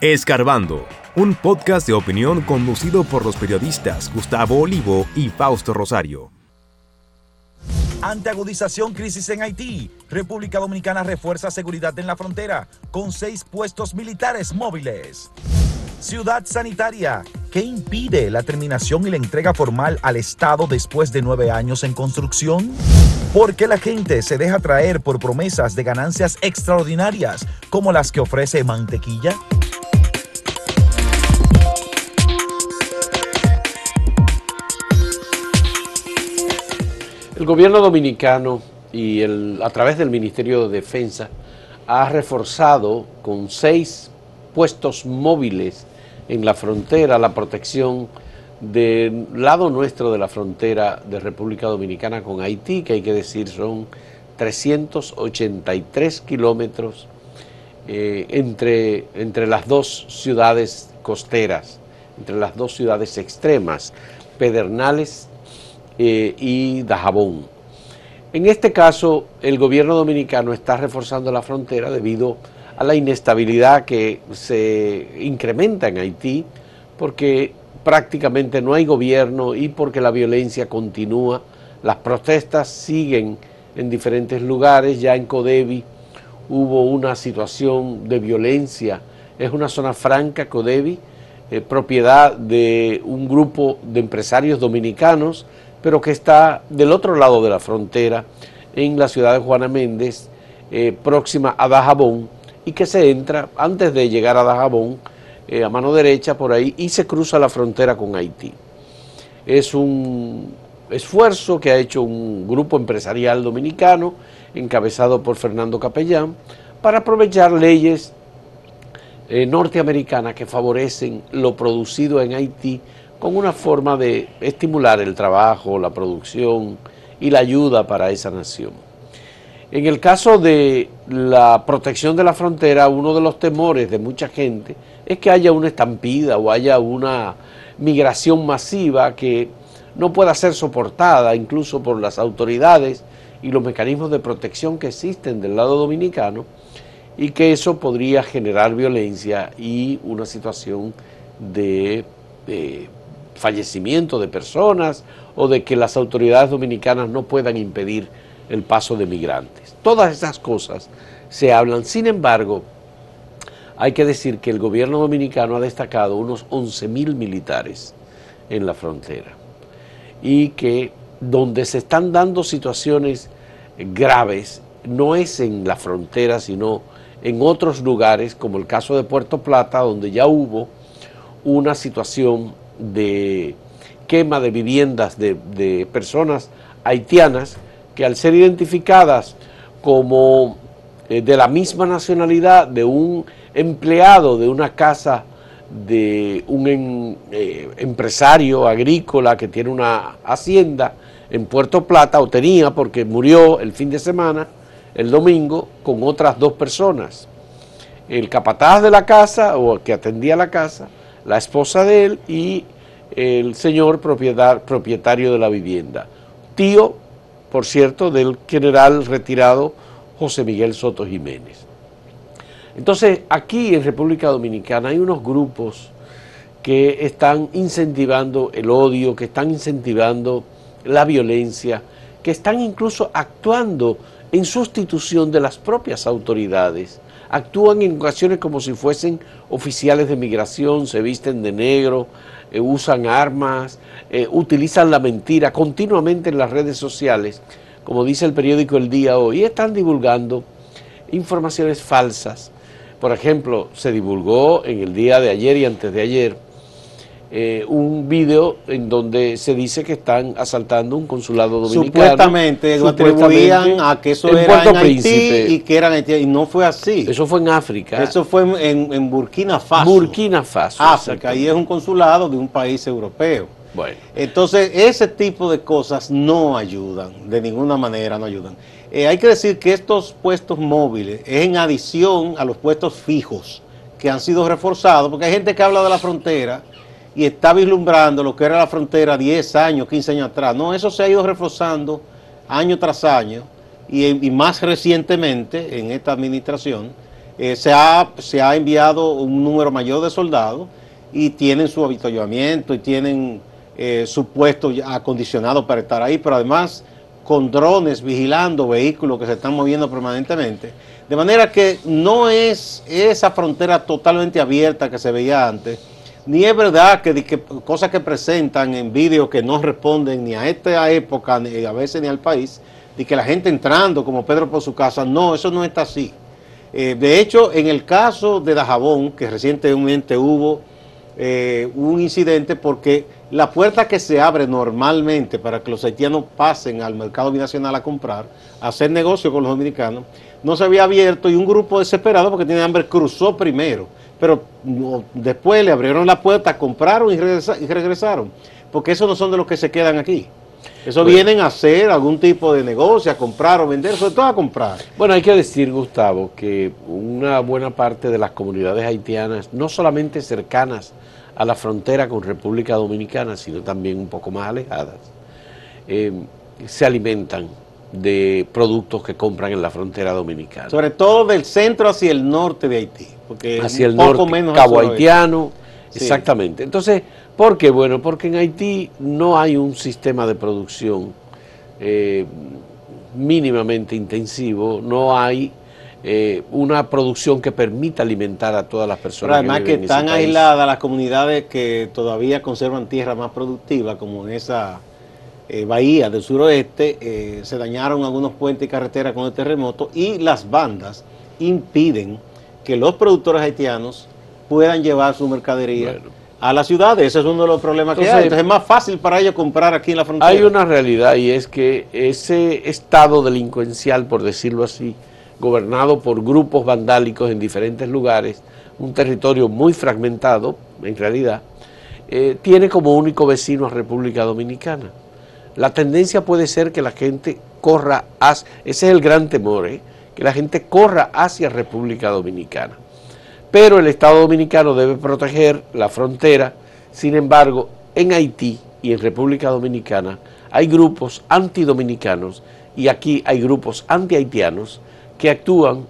Escarbando, un podcast de opinión conducido por los periodistas Gustavo Olivo y Fausto Rosario. Ante agudización crisis en Haití, República Dominicana refuerza seguridad en la frontera con seis puestos militares móviles. Ciudad sanitaria, ¿qué impide la terminación y la entrega formal al Estado después de nueve años en construcción? ¿Por qué la gente se deja traer por promesas de ganancias extraordinarias como las que ofrece Mantequilla? El gobierno dominicano y el, a través del Ministerio de Defensa ha reforzado con seis puestos móviles en la frontera la protección del lado nuestro de la frontera de República Dominicana con Haití, que hay que decir son 383 kilómetros eh, entre, entre las dos ciudades costeras, entre las dos ciudades extremas, Pedernales eh, y Dajabón. En este caso, el gobierno dominicano está reforzando la frontera debido a la inestabilidad que se incrementa en Haití, porque prácticamente no hay gobierno y porque la violencia continúa. Las protestas siguen en diferentes lugares, ya en Codevi hubo una situación de violencia, es una zona franca, Codevi, eh, propiedad de un grupo de empresarios dominicanos pero que está del otro lado de la frontera, en la ciudad de Juana Méndez, eh, próxima a Dajabón, y que se entra antes de llegar a Dajabón, eh, a mano derecha por ahí, y se cruza la frontera con Haití. Es un esfuerzo que ha hecho un grupo empresarial dominicano, encabezado por Fernando Capellán, para aprovechar leyes eh, norteamericanas que favorecen lo producido en Haití con una forma de estimular el trabajo, la producción y la ayuda para esa nación. En el caso de la protección de la frontera, uno de los temores de mucha gente es que haya una estampida o haya una migración masiva que no pueda ser soportada incluso por las autoridades y los mecanismos de protección que existen del lado dominicano y que eso podría generar violencia y una situación de, de fallecimiento de personas o de que las autoridades dominicanas no puedan impedir el paso de migrantes. Todas esas cosas se hablan. Sin embargo, hay que decir que el gobierno dominicano ha destacado unos 11 mil militares en la frontera y que donde se están dando situaciones graves no es en la frontera, sino en otros lugares, como el caso de Puerto Plata, donde ya hubo una situación de quema de viviendas de, personas haitianas que al ser identificadas como eh, de la misma nacionalidad de un empleado de una casa de un eh, empresario agrícola que tiene una hacienda en Puerto Plata, o tenía porque murió el fin de semana, el domingo, con otras dos personas. El capataz de la casa, o que atendía la casa, la esposa de él y el señor propietario de la vivienda. Tío, por cierto, del general retirado José Miguel Soto Jiménez. Entonces, aquí en República Dominicana hay unos grupos que están incentivando el odio, que están incentivando la violencia, que están incluso actuando en sustitución de las propias autoridades actúan en ocasiones como si fuesen oficiales de migración, se visten de negro, eh, usan armas, eh, utilizan la mentira continuamente en las redes sociales, como dice el periódico El Día hoy, y están divulgando informaciones falsas. Por ejemplo, se divulgó en el día de ayer y antes de ayer eh, un video en donde se dice que están asaltando un consulado dominicano. Supuestamente, lo atribuían a que eso era en Haití y que eran y no fue así. Eso fue en África. Eso fue en, en Burkina Faso. Burkina Faso. África, y es un consulado de un país europeo. Bueno. Entonces, ese tipo de cosas no ayudan, de ninguna manera no ayudan. Eh, hay que decir que estos puestos móviles es en adición a los puestos fijos que han sido reforzados, porque hay gente que habla de la frontera y está vislumbrando lo que era la frontera 10 años, 15 años atrás. No, eso se ha ido reforzando año tras año y, más recientemente en esta administración eh, se, ha, se ha enviado un número mayor de soldados y tienen su habituallamiento y tienen eh, su puesto acondicionado para estar ahí, pero además con drones vigilando vehículos que se están moviendo permanentemente. De manera que no es esa frontera totalmente abierta que se veía antes, ni es verdad que, cosas que presentan en vídeos que no responden ni a esta época, ni a veces ni al país, y que la gente entrando como Pedro por su casa, no, eso no está así. Eh, de hecho, en el caso de Dajabón, que recientemente hubo eh, un incidente porque la puerta que se abre normalmente para que los haitianos pasen al mercado binacional a comprar, a hacer negocio con los dominicanos, no se había abierto y un grupo desesperado porque tiene hambre cruzó primero, pero después le abrieron la puerta, compraron y, y regresaron, porque esos no son de los que se quedan aquí. Eso vienen a hacer algún tipo de negocio, a comprar o vender, sobre todo a comprar. Bueno, hay que decir, Gustavo, que una buena parte de las comunidades haitianas, no solamente cercanas a la frontera con República Dominicana, sino también un poco más alejadas, eh, se alimentan de productos que compran en la frontera dominicana. Sobre todo del centro hacia el norte de Haití. Porque hacia el norte, menos Cabo Haitiano, exactamente. Entonces, ¿Por qué? Bueno, porque en Haití no hay un sistema de producción eh, mínimamente intensivo, no hay eh, una producción que permita alimentar a todas las personas. Pero además que, están aisladas las comunidades que todavía conservan tierra más productiva, como en esa eh, bahía del suroeste, se dañaron algunos puentes y carreteras con el terremoto y las bandas impiden que los productores haitianos puedan llevar su mercadería a la ciudad. Ese es uno de los problemas que hay. Entonces es más fácil para ellos comprar aquí en la frontera. Hay una realidad y es que ese estado delincuencial, por decirlo así, gobernado por grupos vandálicos en diferentes lugares, un territorio muy fragmentado, en realidad, eh, tiene como único vecino a República Dominicana. La tendencia puede ser que la gente corra hacia, ese es el gran temor, ¿eh? que la gente corra hacia República Dominicana pero el Estado Dominicano debe proteger la frontera. Sin embargo, en Haití y en República Dominicana hay grupos antidominicanos y aquí hay grupos anti-haitianos que actúan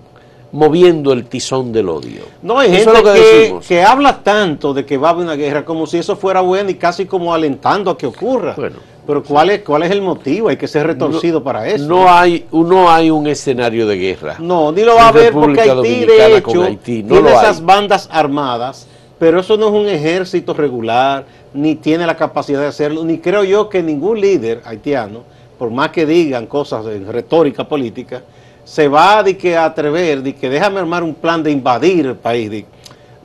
moviendo el tizón del odio. No, hay gente que, que, habla tanto de que va a haber una guerra como si eso fuera bueno y casi como alentando a que ocurra. Bueno, pero ¿cuál es, ¿cuál es el motivo? Hay que ser retorcido para eso. No hay, no hay un escenario de guerra. No, ni lo va a haber porque Haití, de hecho, tiene esas bandas armadas, pero eso no es un ejército regular, ni tiene la capacidad de hacerlo, ni creo yo que ningún líder haitiano, por más que digan cosas de retórica política, se va de que a atrever, de que déjame armar un plan de invadir el país.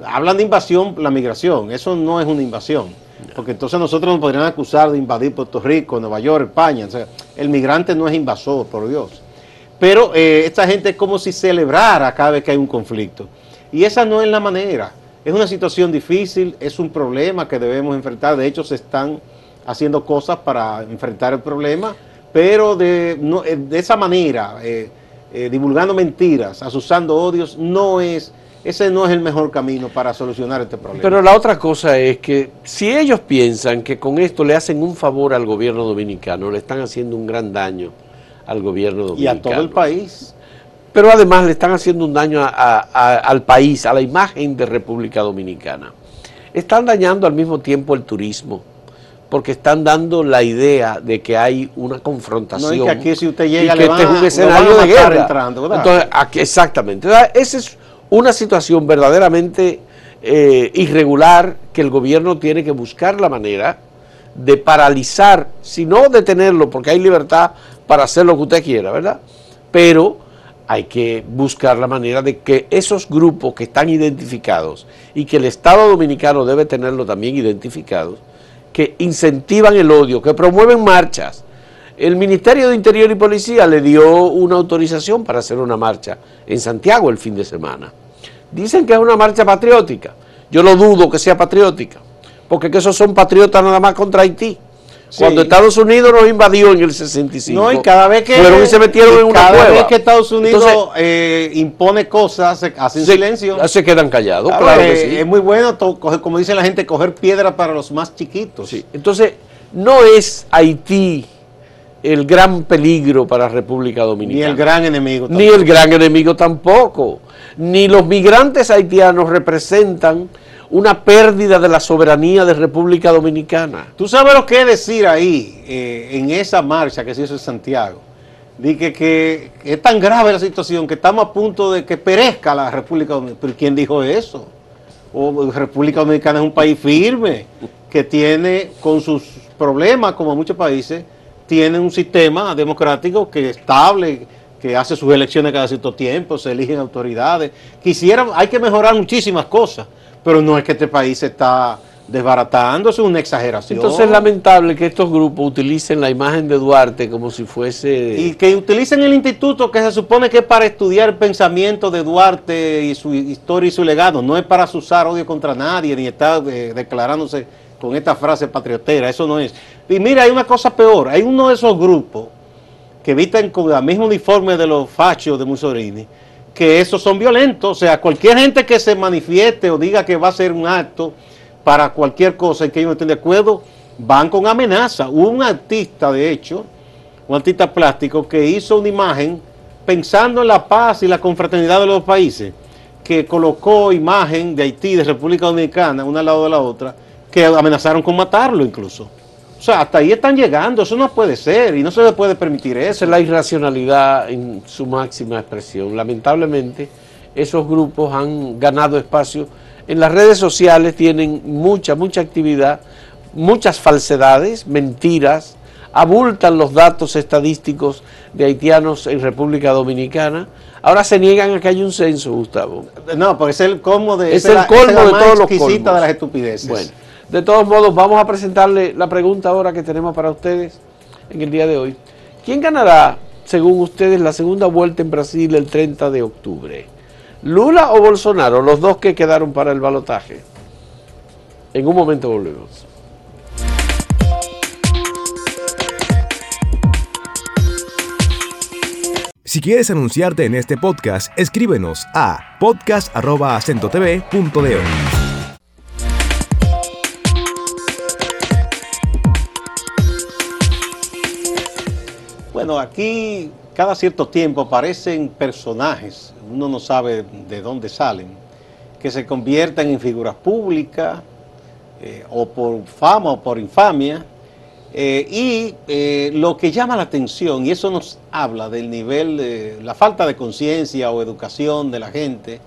Hablan de invasión, la migración, eso no es una invasión porque entonces nosotros nos podrían acusar de invadir Puerto Rico, Nueva York, España. O sea, el migrante no es invasor, por Dios. Pero eh, esta gente es como si celebrara cada vez que hay un conflicto. Y esa no es la manera. Es una situación difícil, es un problema que debemos enfrentar. De hecho, se están haciendo cosas para enfrentar el problema, pero de, eh, de esa manera, eh, divulgando mentiras, asusando odios, no es ese no es el mejor camino para solucionar este problema. Pero la otra cosa es que si ellos piensan que con esto le hacen un favor al gobierno dominicano, le están haciendo un gran daño al gobierno dominicano. Y a todo el país. Pero además le están haciendo un daño al país, a la imagen de República Dominicana. Están dañando al mismo tiempo el turismo porque están dando la idea de que hay una confrontación. No, que aquí si usted llega y que este es un escenario de guerra. Entrando, Entonces, aquí, exactamente. ese es una situación verdaderamente eh, irregular que el gobierno tiene que buscar la manera de paralizar, si no detenerlo, porque hay libertad para hacer lo que usted quiera, ¿verdad? Pero hay que buscar la manera de que esos grupos que están identificados y que el Estado Dominicano debe tenerlo también identificados, que incentivan el odio, que promueven marchas. El Ministerio de Interior y Policía le dio una autorización para hacer una marcha en Santiago el fin de semana. Dicen que es una marcha patriótica. Yo lo dudo que sea patriótica, porque que esos son patriotas nada más contra Haití. Cuando Estados Unidos nos invadió en el 65, no, y cada vez que fueron y se metieron en una cada Cada vez que Estados Unidos eh, impone cosas, hacen silencio. Se quedan callados, claro, Es muy bueno, como dice la gente, coger piedra para los más chiquitos. Entonces, no es Haití el gran peligro para la República Dominicana. Ni el gran enemigo. Tampoco. Ni el gran enemigo tampoco. Ni los migrantes haitianos representan una pérdida de la soberanía de República Dominicana. Tú sabes lo que decir ahí, eh, en esa marcha que se hizo en Santiago. Dije que, es tan grave la situación que estamos a punto de que perezca la República Dominicana. ¿Pero quién dijo eso? O República Dominicana es un país firme que tiene con sus problemas, como muchos países, tiene un sistema democrático que es estable, que hace sus elecciones cada cierto tiempo, se eligen autoridades. Quisiera, hay que mejorar muchísimas cosas, pero no es que este país está desbaratando, es una exageración. Entonces es lamentable que estos grupos utilicen la imagen de Duarte como si fuese... Y que utilicen el instituto que se supone que es para estudiar el pensamiento de Duarte y su historia y su legado, no es para usar odio contra nadie, ni estar eh, declarándose con esta frase patriotera, eso no es. Y mira, hay una cosa peor, hay uno de esos grupos que visten con el mismo uniforme de los fachos de Mussolini, que esos son violentos, o sea, cualquier gente que se manifieste o diga que va a ser un acto para cualquier cosa en que ellos no estén de acuerdo, van con amenaza. Hubo un artista, de hecho, un artista plástico que hizo una imagen pensando en la paz y la confraternidad de los países, que colocó imagen de Haití, de República Dominicana, una al lado de la otra, que amenazaron con matarlo incluso. O sea, hasta ahí están llegando, eso no puede ser y no se le puede permitir eso. Es la irracionalidad en su máxima expresión. Lamentablemente, esos grupos han ganado espacio en las redes sociales tienen mucha, mucha actividad, muchas falsedades, mentiras, abultan los datos estadísticos de haitianos en República Dominicana. Ahora se niegan a que haya un censo, Gustavo. No, porque es el colmo de, es el colmo de todos los colmos. de las estupideces. Bueno, de todos modos, vamos a presentarle la pregunta ahora que tenemos para ustedes en el día de hoy. ¿Quién ganará, según ustedes, la segunda vuelta en Brasil el 30 de octubre? Lula o Bolsonaro, los dos que quedaron para el balotaje. En un momento volvemos. Si quieres anunciarte en este podcast, escríbenos a podcast.acentotv.de. Bueno, aquí cada cierto tiempo aparecen personajes, uno no sabe de dónde salen, que se convierten en figuras públicas, eh, o por fama o por infamia, eh, y eh, lo que llama la atención, y eso nos habla del nivel de la falta de conciencia o educación de la gente,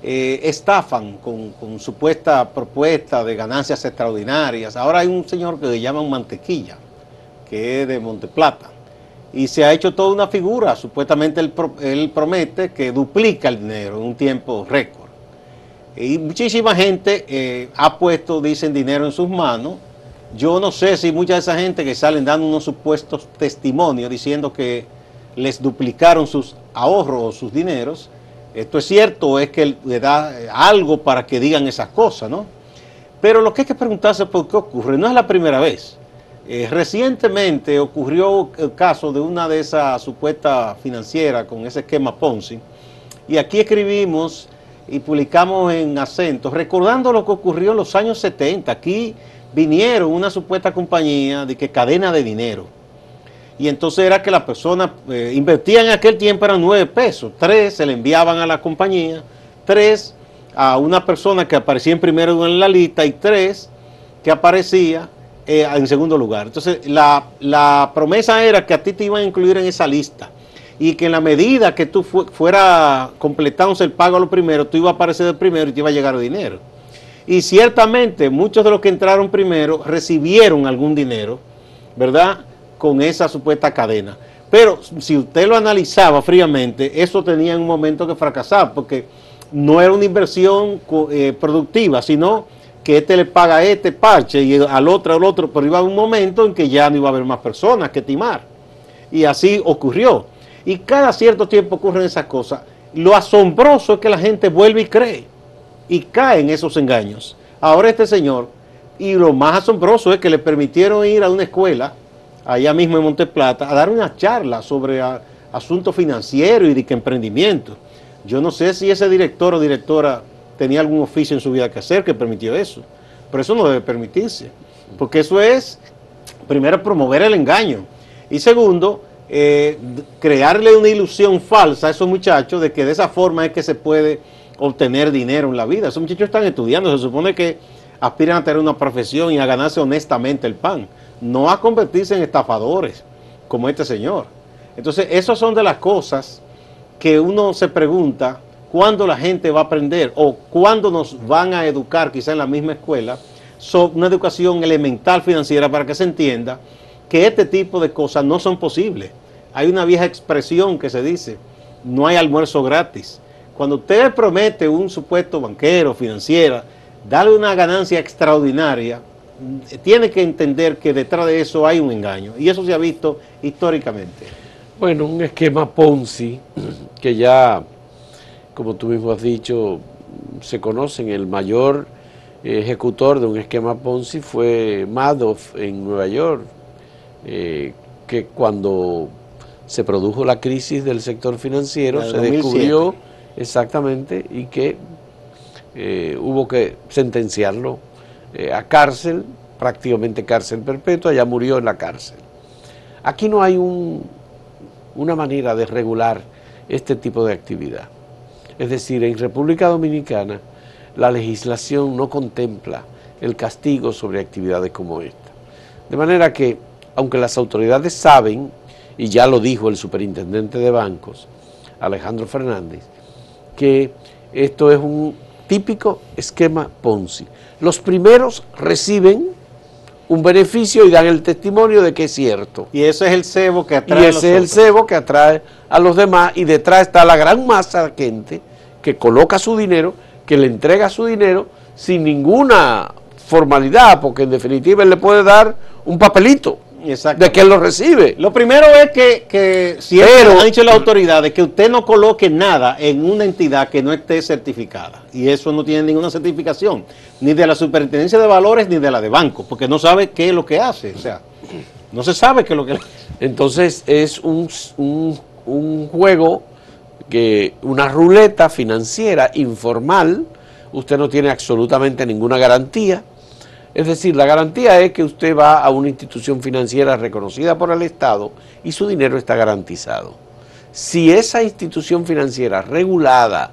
estafan con, con, supuesta propuesta de ganancias extraordinarias. Ahora hay un señor que le llaman Mantequilla, que es de Monteplata y se ha hecho toda una figura. Supuestamente él, promete que duplica el dinero en un tiempo récord. Y muchísima gente eh, ha puesto, dicen, dinero en sus manos. Yo no sé si mucha de esa gente que salen dando unos supuestos testimonios diciendo que les duplicaron sus ahorros o sus dineros, esto es cierto es que le da eh, algo para que digan esas cosas, ¿no? Pero lo que hay que preguntarse es por qué ocurre. No es la primera vez. Eh, recientemente ocurrió el caso de una de esas supuestas financieras con ese esquema Ponzi. Y aquí escribimos y publicamos en acento, recordando lo que ocurrió en los años 70. Aquí vinieron una supuesta compañía de que cadena de dinero. Y entonces era que la persona eh, invertía en aquel tiempo eran nueve pesos. Tres se le enviaban a la compañía, tres a una persona que aparecía en primero en la lista y tres que aparecía eh, en segundo lugar. Entonces, la, promesa era que a ti te iban a incluir en esa lista y que en la medida que tú fuera completándose el pago a lo primero, tú ibas a aparecer el primero y te iba a llegar dinero. Y ciertamente muchos de los que entraron primero recibieron algún dinero, ¿verdad? Con esa supuesta cadena. Pero si usted lo analizaba fríamente, eso tenía en un momento que fracasar, porque no era una inversión eh, productiva, sino que este le paga a este parche y al otro al otro, pero iba a un momento en que ya no iba a haber más personas que timar. Y así ocurrió. Y cada cierto tiempo ocurren esas cosas. Lo asombroso es que la gente vuelve y cree y cae en esos engaños. Ahora este señor, y lo más asombroso es que le permitieron ir a una escuela, allá mismo en Monteplata, a dar una charla sobre asuntos financieros y de emprendimiento. Yo no sé si ese director o directora tenía algún oficio en su vida que hacer que permitió eso. Pero eso no debe permitirse, porque eso es, primero, promover el engaño. Y segundo, eh, crearle una ilusión falsa a esos muchachos de que de esa forma es que se puede obtener dinero en la vida. Esos muchachos están estudiando, se supone que aspiran a tener una profesión y a ganarse honestamente el pan, no a convertirse en estafadores como este señor. Entonces, esas son de las cosas que uno se pregunta cuándo la gente va a aprender o cuándo nos van a educar, quizá en la misma escuela, sobre una educación elemental financiera para que se entienda que este tipo de cosas no son posibles. Hay una vieja expresión que se dice, no hay almuerzo gratis. Cuando usted promete un supuesto banquero, financiera, darle una ganancia extraordinaria, tiene que entender que detrás de eso hay un engaño. Y eso se ha visto históricamente. Bueno, un esquema Ponzi que ya, como tú mismo has dicho, se conocen. El mayor ejecutor de un esquema Ponzi fue Madoff en Nueva York, eh, que cuando se produjo la crisis del sector financiero se descubrió exactamente y que eh, hubo que sentenciarlo eh, a cárcel, prácticamente cárcel perpetua, ya murió en la cárcel. Aquí no hay una manera de regular este tipo de actividad. Es decir, en República Dominicana la legislación no contempla el castigo sobre actividades como esta. De manera que, aunque las autoridades saben, y ya lo dijo el superintendente de bancos, Alejandro Fernández, que esto es un típico esquema Ponzi. Los primeros reciben un beneficio y dan el testimonio de que es cierto. Y ese es el cebo que atrae. Y ese es el cebo que atrae a los demás y detrás está la gran masa de gente que coloca su dinero, que le entrega su dinero sin ninguna formalidad, porque en definitiva él le puede dar un papelito de que él lo recibe. Lo primero es que, que siempre ha dicho la autoridad de que usted no coloque nada en una entidad que no esté certificada. Y eso no tiene ninguna certificación, ni de la superintendencia de valores ni de la de banco, porque no sabe qué es lo que hace. O sea, no se sabe qué es lo que Entonces es un, un, un juego, que una ruleta financiera informal, usted no tiene absolutamente ninguna garantía es decir, la garantía es que usted va a una institución financiera reconocida por el Estado y su dinero está garantizado. Si esa institución financiera regulada,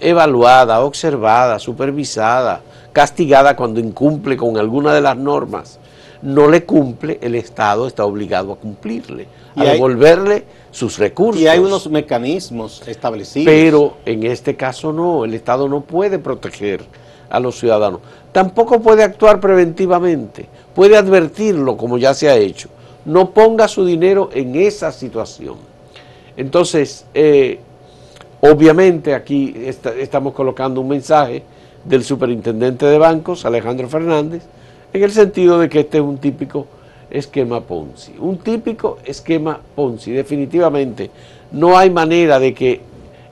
evaluada, observada, supervisada, castigada cuando incumple con alguna de las normas, no le cumple, el Estado está obligado a cumplirle, a devolverle sus recursos. Y hay unos mecanismos establecidos. Pero en este caso no, el Estado no puede proteger a los ciudadanos. Tampoco puede actuar preventivamente, puede advertirlo como ya se ha hecho. No ponga su dinero en esa situación. Entonces, eh, obviamente aquí estamos colocando un mensaje del superintendente de bancos, Alejandro Fernández, en el sentido de que este es un típico esquema Ponzi. Un típico esquema Ponzi, definitivamente. No hay manera de que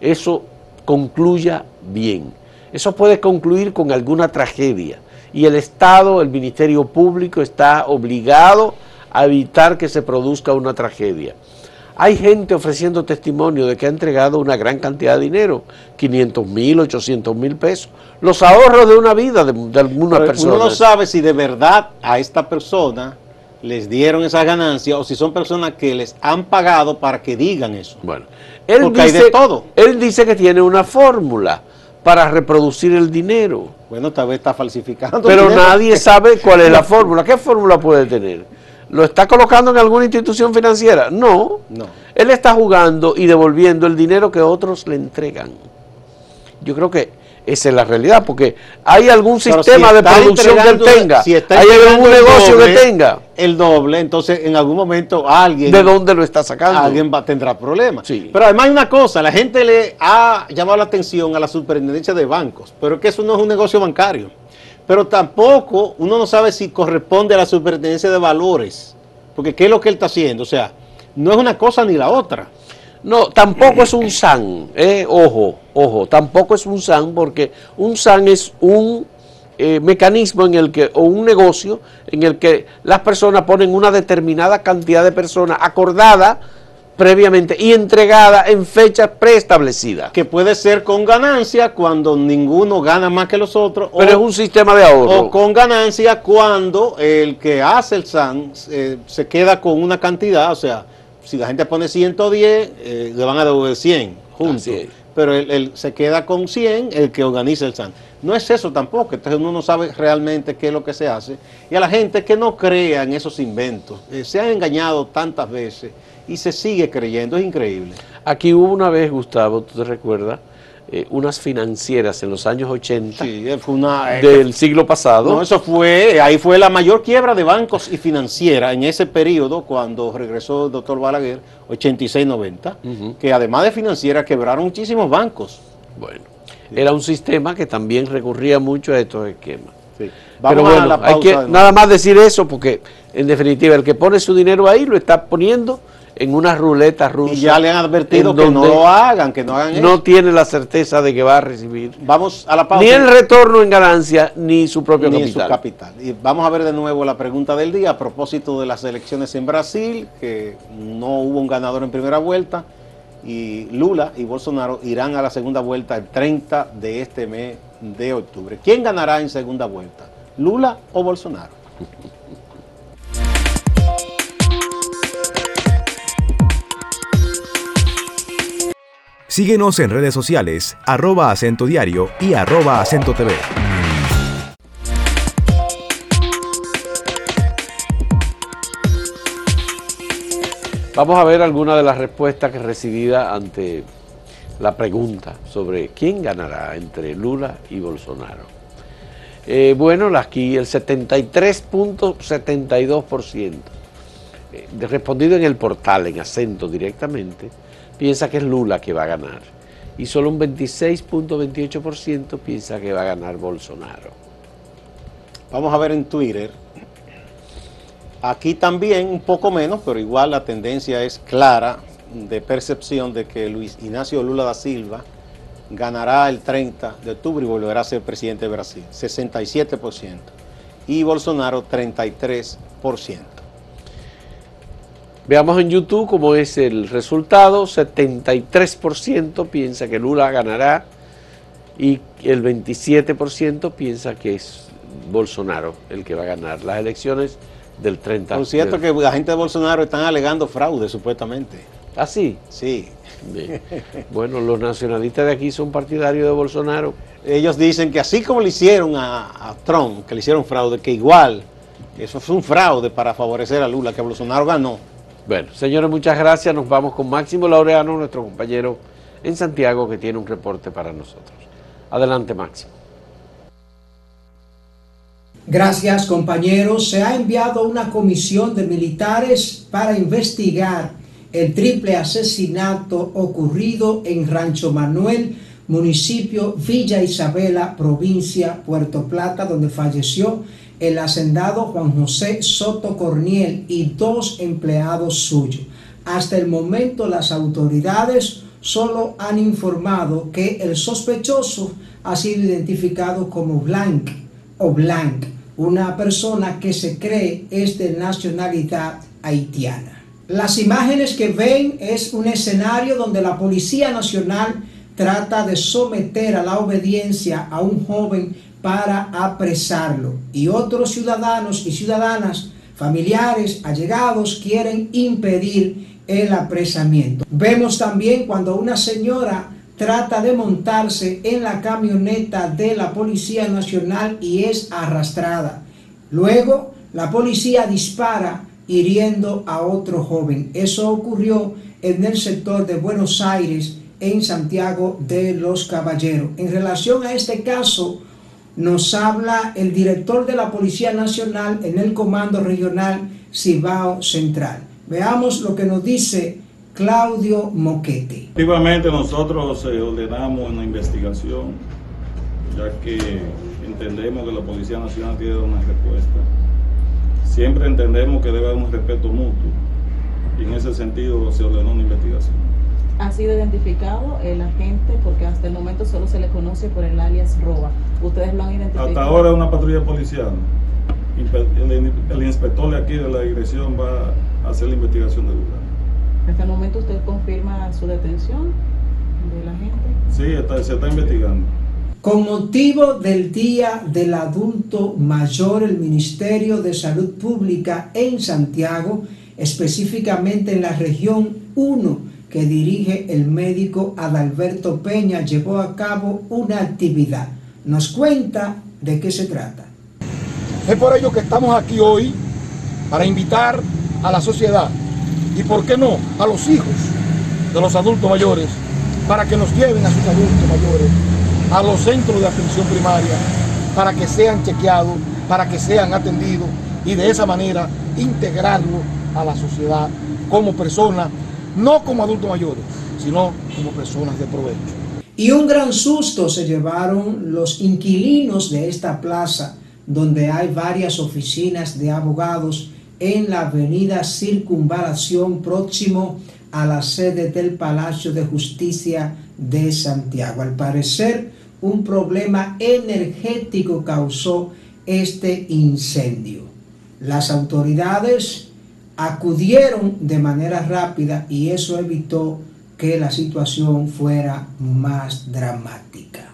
eso concluya bien. Eso puede concluir con alguna tragedia y el Estado, el Ministerio Público está obligado a evitar que se produzca una tragedia. Hay gente ofreciendo testimonio de que ha entregado una gran cantidad de dinero, 500 mil, 800 mil pesos, los ahorros de una vida de, alguna persona. Uno no sabe si de verdad a esta persona les dieron esa ganancia o si son personas que les han pagado para que digan eso. Bueno, él dice, todo. Él dice que tiene una fórmula para reproducir el dinero. Bueno, tal vez está falsificando. Pero nadie sabe cuál es la fórmula. ¿Qué fórmula puede tener? ¿Lo está colocando en alguna institución financiera? No. No. Él está jugando y devolviendo el dinero que otros le entregan. Yo creo que esa es la realidad, porque hay algún sistema de producción que él tenga, hay algún negocio que tenga. El doble, entonces en algún momento alguien... ¿De dónde lo está sacando? Alguien va, tendrá problemas. Pero además hay una cosa, la gente le ha llamado la atención a la superintendencia de bancos, pero que eso no es un negocio bancario. Pero tampoco uno no sabe si corresponde a la superintendencia de valores, porque ¿qué es lo que él está haciendo? O sea, no es una cosa ni la otra. No, tampoco es un SAN, eh, ojo, ojo, tampoco es un SAN porque un SAN es un eh, mecanismo en el que, o un negocio en el que las personas ponen una determinada cantidad de personas acordada previamente y entregada en fecha preestablecida. Que puede ser con ganancia cuando ninguno gana más que los otros. Pero es un sistema de ahorro. O con ganancia cuando el que hace el SAN eh, se queda con una cantidad, o sea, si la gente pone 110, eh, le van a devolver 100 juntos. Pero él, se queda con 100 el que organiza el SAN. No es eso tampoco, entonces uno no sabe realmente qué es lo que se hace. Y a la gente que no crea en esos inventos, eh, se han engañado tantas veces y se sigue creyendo, es increíble. Aquí hubo una vez, Gustavo, ¿tú te recuerdas? Eh, unas financieras en los años 80 eh, del siglo pasado. No, eso fue, ahí fue la mayor quiebra de bancos y financiera en ese periodo cuando regresó el doctor Balaguer, 86-90, que además de financiera quebraron muchísimos bancos. Bueno, era un sistema que también recurría mucho a estos esquemas. Pero bueno, hay que nada más decir eso porque en definitiva el que pone su dinero ahí lo está poniendo en una ruleta rusa. Y ya le han advertido que no lo hagan, que no hagan No tiene la certeza de que va a recibir. Vamos a la pausa. Ni el retorno en ganancia, ni su propio ni capital. Su capital. Y vamos a ver de nuevo la pregunta del día a propósito de las elecciones en Brasil, que no hubo un ganador en primera vuelta. Y Lula y Bolsonaro irán a la segunda vuelta el 30 de este mes de octubre. ¿Quién ganará en segunda vuelta? ¿Lula o Bolsonaro? Síguenos en redes sociales, arroba acento diario y arroba acento TV. Vamos a ver algunas de las respuestas que recibida ante la pregunta sobre quién ganará entre Lula y Bolsonaro. Eh, bueno, aquí el 73.72%, eh, respondido en el portal, en acento directamente, piensa que es Lula que va a ganar y solo un 26.28% piensa que va a ganar Bolsonaro. Vamos a ver en Twitter. Aquí también un poco menos, pero igual la tendencia es clara de percepción de que Luis Ignacio Lula da Silva ganará el 30 de octubre y volverá a ser presidente de Brasil, 67%, y Bolsonaro 33%. Veamos en YouTube cómo es el resultado. 73% piensa que Lula ganará y el 27% piensa que es Bolsonaro el que va a ganar las elecciones del 30. Por cierto que la gente de Bolsonaro están alegando fraude supuestamente. ¿Ah, sí? Sí. Bueno, los nacionalistas de aquí son partidarios de Bolsonaro. Ellos dicen que así como le hicieron a, a Trump, que le hicieron fraude, que igual eso fue un fraude para favorecer a Lula, que Bolsonaro ganó. Bueno, señores, muchas gracias. Nos vamos con Máximo Laureano, nuestro compañero en Santiago, que tiene un reporte para nosotros. Adelante, Máximo. Gracias, compañeros. Se ha enviado una comisión de militares para investigar el triple asesinato ocurrido en Rancho Manuel, municipio Villa Isabela, provincia Puerto Plata, donde falleció el hacendado Juan José Soto Corniel y dos empleados suyos. Hasta el momento las autoridades solo han informado que el sospechoso ha sido identificado como Blanc o Blanc, una persona que se cree es de nacionalidad haitiana. Las imágenes que ven es un escenario donde la Policía Nacional trata de someter a la obediencia a un joven para apresarlo. Y otros ciudadanos y ciudadanas, familiares, allegados, quieren impedir el apresamiento. Vemos también cuando una señora trata de montarse en la camioneta de la Policía Nacional y es arrastrada. Luego, la policía dispara hiriendo a otro joven. Eso ocurrió en el sector de Buenos Aires, en Santiago de los Caballeros. En relación a este caso, nos habla el director de la Policía Nacional en el Comando Regional Cibao Central. Veamos lo que nos dice Claudio Moquete. Efectivamente nosotros eh, ordenamos una investigación, ya que entendemos que la Policía Nacional tiene una respuesta. Siempre entendemos que debe haber un respeto mutuo y en ese sentido se ordenó una investigación ha sido identificado el agente porque hasta el momento solo se le conoce por el alias Roba. ¿Ustedes lo han identificado? Hasta ahora es una patrulla policial. El, inspector de aquí de la dirección va a hacer la investigación del lugar. Hasta el momento usted confirma su detención de la gente. Sí, se está investigando. Con motivo del Día del Adulto Mayor, el Ministerio de Salud Pública en Santiago, específicamente en la región 1 que dirige el médico Adalberto Peña, llevó a cabo una actividad. Nos cuenta de qué se trata. Es por ello que estamos aquí hoy para invitar a la sociedad y, por qué no, a los hijos de los adultos mayores para que nos lleven a sus adultos mayores a los centros de atención primaria para que sean chequeados, para que sean atendidos y de esa manera integrarlos a la sociedad como personas, no como adultos mayores, sino como personas de provecho. Y un gran susto se llevaron los inquilinos de esta plaza, donde hay varias oficinas de abogados en la avenida Circunvalación próximo a la sede del Palacio de Justicia de Santiago. Al parecer, un problema energético causó este incendio. Las autoridades acudieron de manera rápida y eso evitó que la situación fuera más dramática.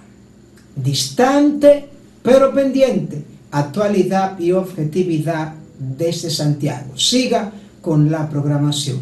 Distante pero pendiente, actualidad y objetividad desde Santiago. Siga con la programación.